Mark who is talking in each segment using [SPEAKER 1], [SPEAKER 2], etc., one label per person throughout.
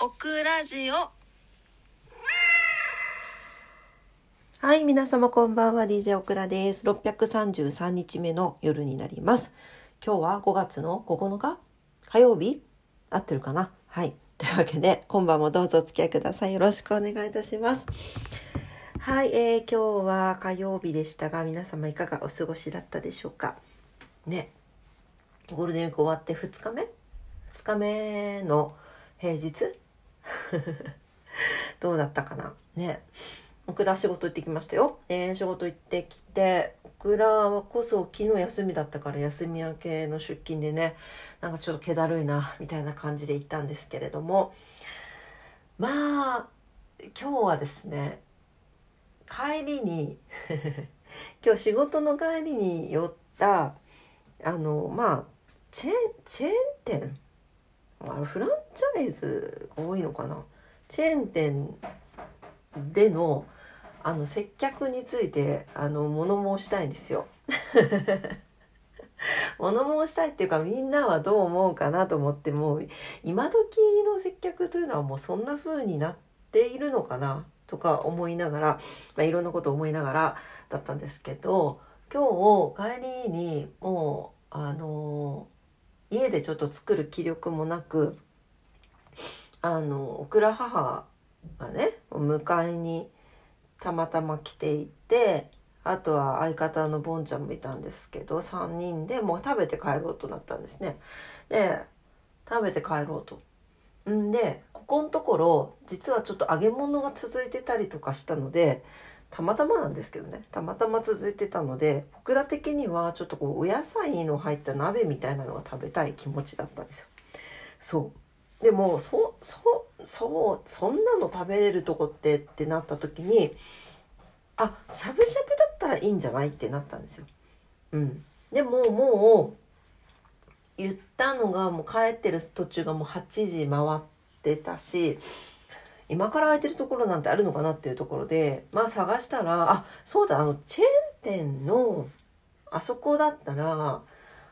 [SPEAKER 1] オクラジオ
[SPEAKER 2] はい、皆様こんばんは、DJ オクラです。633日目の夜になります。今日は5月の9日？火曜日？合ってるかな？はい。というわけで、今晩もどうぞお付き合いください。よろしくお願いいたします。はい、えー、今日は火曜日でしたが、皆様いかがお過ごしだったでしょうか？ね。ゴールデンウィーク終わって2日目 ?2 日目の平日？どうだったかな？ね。オクラ仕事行ってきましたよ。えー、仕事行ってきて、オクラはこそ昨日休みだったから休み明けの出勤でね、なんかちょっと気だるいな、みたいな感じで行ったんですけれども、まあ、今日はですね、帰りに 今日仕事の帰りに寄った、あの、まあ、チェーン、チェーン店あフランチャイズが多いのかな？チェーン店でのあの接客についてあの物申したいんですよ。物申したいっていうかみんなはどう思うかなと思ってもう今時の接客というのはもうそんな風になっているのかな？とか思いながら、まあ、いろんなこと思いながらだったんですけど今日帰りにもうあの家でちょっと作る気力もなくあのオクラ母がね迎えにたまたま来ていてあとは相方のボンちゃんもいたんですけど3人でもう食べて帰ろうとなったんですね。で食べて帰ろうと。んでここのところ実はちょっと揚げ物が続いてたりとかしたのでたまたまなんですけどねたまたま続いてたので僕ら的にはちょっとこうお野菜の入った鍋みたいなのが食べたい気持ちだったんですよ。そうでもそそそそんなの食べれるとこってってなった時にあしゃぶしゃぶだったらいいんじゃないってなったんですよ。うん、でももう言ったのがもう帰ってる途中がもう8時回ってたし今から空いてるところなんてあるのかなっていうところでまあ探したらあそうだあのチェーン店のあそこだったら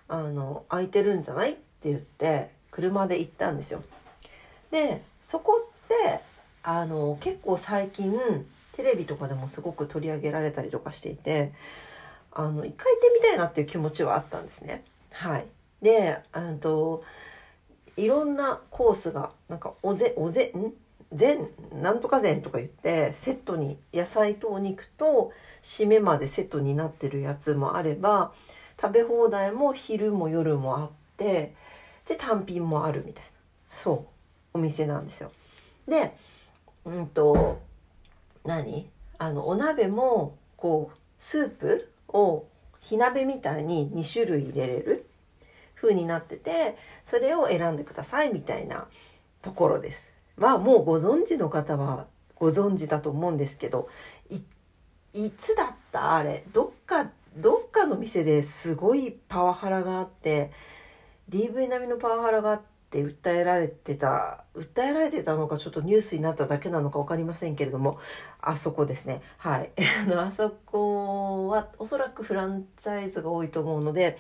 [SPEAKER 2] あの空いてるんじゃないって言って車で行ったんですよ。でそこってあの結構最近テレビとかでもすごく取り上げられたりとかしていてあの一回行ってみたいなっていう気持ちはあったんですね。はい、であといろんなコースがなんかおぜおぜん全なんとか膳とか言ってセットに野菜とお肉と締めまでセットになってるやつもあれば食べ放題も昼も夜もあってで単品もあるみたいなそうお店なんですよ。でうんと何？あのお鍋もこうスープを火鍋みたいに2種類入れれる風になっててそれを選んでくださいみたいなところです。まあもうご存知の方はご存知だと思うんですけどいつだったあれ？どっかどっかの店ですごいパワハラがあって DV 並みのパワハラがあって訴えられてた訴えられてたのかちょっとニュースになっただけなのか分かりませんけれどもあそこですね。はい。あのあそこはおそらくフランチャイズが多いと思うので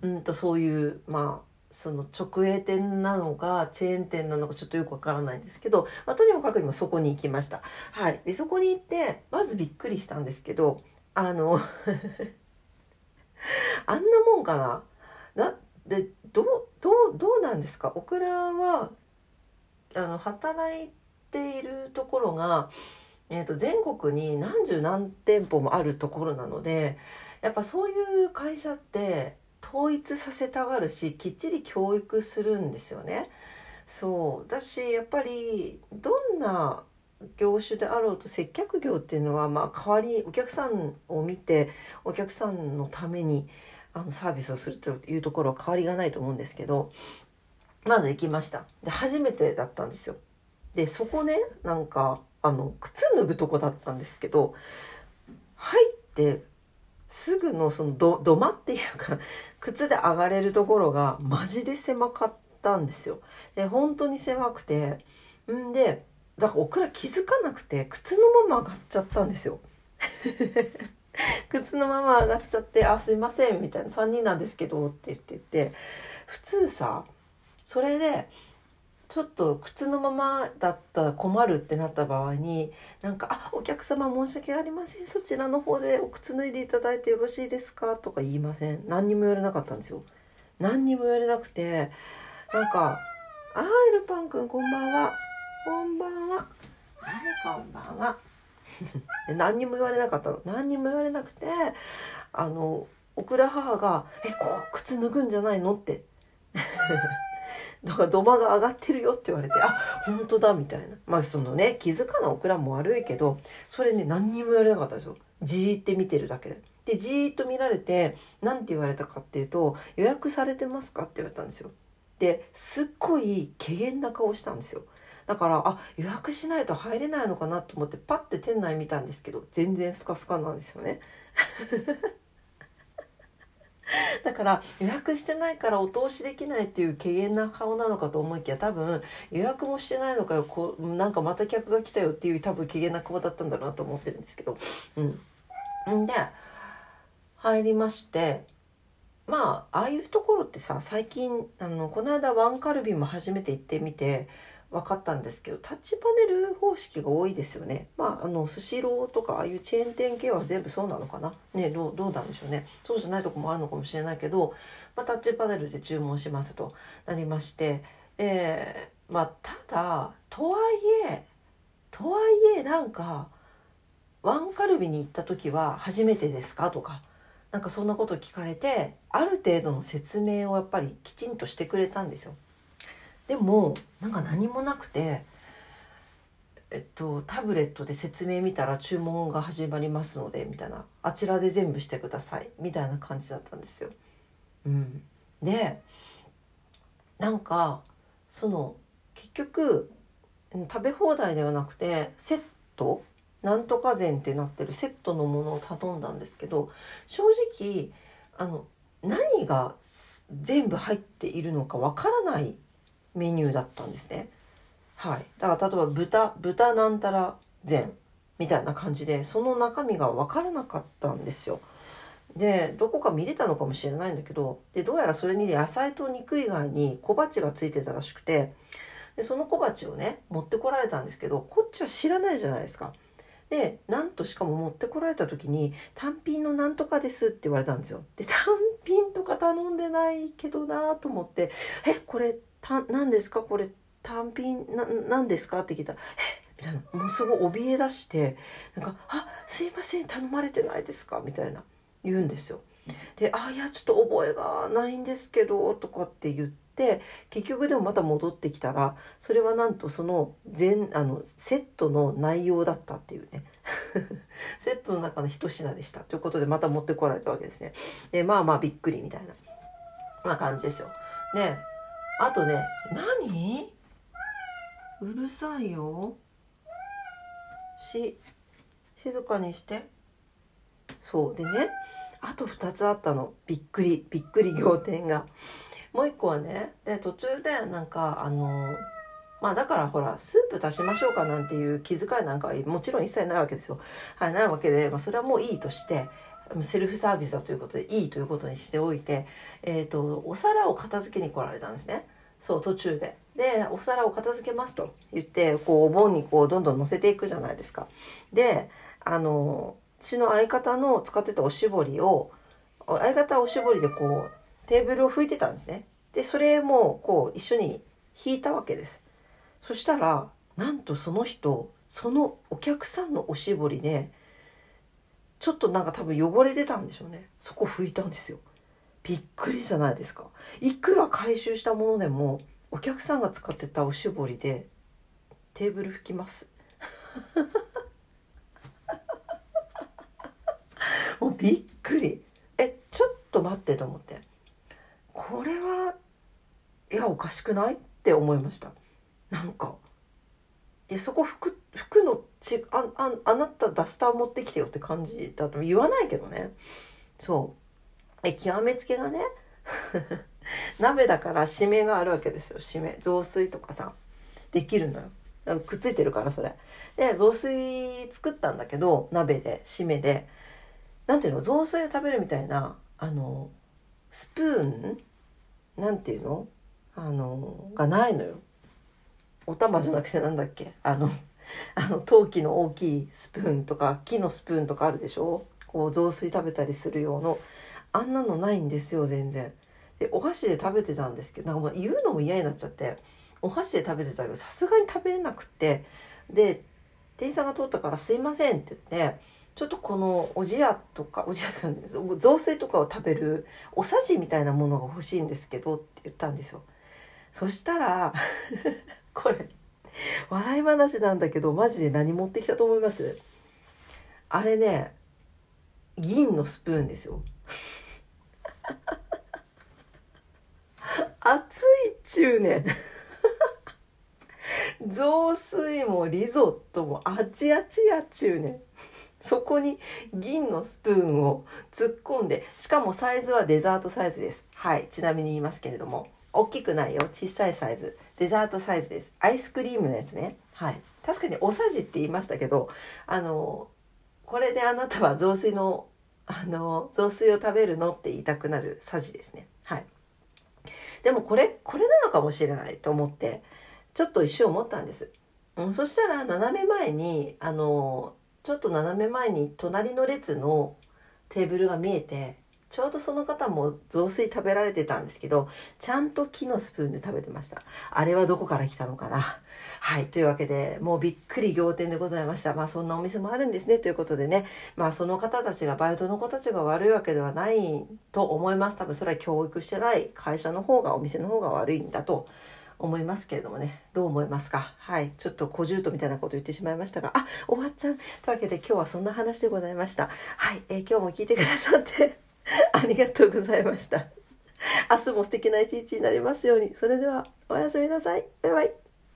[SPEAKER 2] うんとそういうまあその直営店なのかチェーン店なのかちょっとよくわからないんですけど、まあ、とにもかくにもそこに行きました。はい、でそこに行ってまずびっくりしたんですけどあの あんなもんかな？なでどうどうどうなんですか？オクラはあの働いているところが、えー、と全国に何十何店舗もあるところなのでやっぱそういう会社って統一させたがるしきっちり教育するんですよね。そう。だしやっぱりどんな業種であろうと接客業っていうのはまあ代わりにお客さんを見てお客さんのためにあのサービスをするというところは変わりがないと思うんですけどまず行きました。で初めてだったんですよ。でそこねなんかあの靴脱ぐとこだったんですけど入ってすぐのそのど土間っていうか 靴で上がれるところがマジで狭かったんですよ。で本当に狭くてんでだからオクラ気づかなくて靴のまま上がっちゃったんですよ。靴のまま上がっちゃって「あすいません」みたいな「3人なんですけど」って言ってて普通さそれでちょっと靴のままだったら困るってなった場合になんか「あお客様申し訳ありません。そちらの方でお靴脱いでいただいてよろしいですか?」とか言いません。何にも言われなかったんですよ。何にも言われなくてなんか「あーエルパンくんこんばんは。こんばんは。はいこんばんは」で何にも言われなかったの。何にも言われなくてあのオクラ母が「えここ靴脱ぐんじゃないの?」って。だから土間が上がってるよって言われて、あ、本当だみたいな。まあそのね、気づかなオクラも悪いけど、それね、何にも言われなかったですよ。じーって見てるだけで。で、じーっと見られて、何て言われたかっていうと、予約されてますかって言われたんですよ。で、すっごい怪げな顔したんですよ。だから、あ、予約しないと入れないのかなと思って、パッて店内見たんですけど、全然スカスカなんですよね。だから予約してないからお通しできないっていう軽減な顔なのかと思いきや多分予約もしてないのかよこうなんかまた客が来たよっていう多分軽減な顔だったんだろうなと思ってるんですけど。うん。で入りましてまあああいうところってさ最近あのこの間ワンカルビも初めて行ってみて分かったんですけどタッチパネル方式が多いですよね。まああのスシローとかああいうチェーン店系は全部そうなのかな？ねどうどうなんでしょうねそうじゃないとこもあるのかもしれないけど、まあ、タッチパネルで注文しますとなりましてでまあただとはいえとはいえなんかワンカルビに行った時は初めてですか？とか。なんかそんなこと聞かれてある程度の説明をやっぱりきちんとしてくれたんですよ。でもなんか何もなくてえっとタブレットで説明見たら注文が始まりますのでみたいな。あちらで全部してください。みたいな感じだったんですよ。うん、でなんかその結局食べ放題ではなくてセットなんとか膳ってなってるセットのものを頼んだんですけど正直あの何が全部入っているのかわからないメニューだったんですね。はい。だから例えば豚、豚なんたら膳みたいな感じで、その中身が分からなかったんですよ。で、どこか見れたのかもしれないんだけど、で、どうやらそれに野菜と肉以外に小鉢がついてたらしくて、で、その小鉢をね、持ってこられたんですけど、こっちは知らないじゃないですか。で、なんとしかも持ってこられた時に、単品のなんとかですって言われたんですよ。で、単品とか頼んでないけどなと思って、え、これた何ですか？これ単品？な何ですか?」って聞いたら「え？みたいなものすごい怯え出してなんか「あすいません頼まれてないですか?」みたいな言うんですよ。で「あいやちょっと覚えがないんですけど」とかって言って結局でもまた戻ってきたらそれはなんとその全あのセットの内容だったっていうね セットの中の一品でしたということでまた持ってこられたわけですね。でまあまあびっくりみたいな、感じですよ。であとね何？うるさいよ。し静かにして。そうでねあと2つあったの。びっくりびっくり仰天が。もう一個はねで途中でなんかあのまあだからほらスープ足しましょうかなんていう気遣いなんかはもちろん一切ないわけですよ。はい、ないわけで、まあ、それはもういいとして。セルフサービスだということでいいということにしておいて、えーと、お皿を片付けに来られたんですねそう途中で。でお皿を片付けますと言ってこうお盆にこうどんどん乗せていくじゃないですか。であの私の相方の使ってたおしぼりを相方おしぼりでこうテーブルを拭いてたんですね。でそれもこう一緒に引いたわけです。そしたらなんとその人そのお客さんのおしぼりでちょっとなんか多分汚れてたんでしょうね。そこ拭いたんですよ。びっくりじゃないですか。いくら回収したものでもお客さんが使ってたおしぼりでテーブル拭きます。もうびっくり。えちょっと待ってと思って。これはいやおかしくない？って思いました。なんかえそこ拭く服のちあああなたダスター持ってきてよって感じだと言わないけどね。そう。え極めつけがね 鍋だから締めがあるわけですよ。締め。雑炊とかさできるのよ。くっついてるからそれ。で雑炊作ったんだけど鍋で締めで。なんていうの？雑炊を食べるみたいなあのスプーン？なんていうの？あのがないのよ。お玉じゃなくてなんだっけ？あの あの陶器の大きいスプーンとか木のスプーンとかあるでしょ？こう雑炊食べたりする用のあんなのないんですよ全然。でお箸で食べてたんですけどなんかもう言うのも嫌になっちゃってお箸で食べてたけどさすがに食べれなくってで店員さんが通ったから「すいません」って言ってちょっとこのおじやとかおじやとか雑炊とかを食べるおさじみたいなものが欲しいんですけどって言ったんですよ。そしたら これ笑い話なんだけどマジで何持ってきたと思います？あれね銀のスプーンですよ。熱い中年 雑炊もリゾットもあちあちや中年そこに銀のスプーンを突っ込んでしかもサイズはデザートサイズです。はいちなみに言いますけれども。大きくないよ。小さいサイズ。デザートサイズです。アイスクリームのやつね。はい。確かにおさじって言いましたけどあのこれであなたは雑炊のあの雑炊を食べるのって言いたくなるさじですね。はい。でもこれこれなのかもしれないと思ってちょっと一瞬思ったんです、うん、そしたら斜め前にあのちょっと斜め前に隣の列のテーブルが見えてちょうどその方も雑炊食べられてたんですけどちゃんと木のスプーンで食べてました。あれはどこから来たのかな。はいというわけでもうびっくり仰天でございました。まあそんなお店もあるんですね。ということでね。まあその方たちがバイトの子たちが悪いわけではないと思います。多分それは教育してない会社の方がお店の方が悪いんだと思いますけれどもね。どう思いますか？はいちょっと小獣とみたいなこと言ってしまいましたがあ終わっちゃう。というわけで今日はそんな話でございました。はい、えー、今日も聞いてくださって ありがとうございました。明日も素敵な一日になりますように。それではおやすみなさい。バイバイ。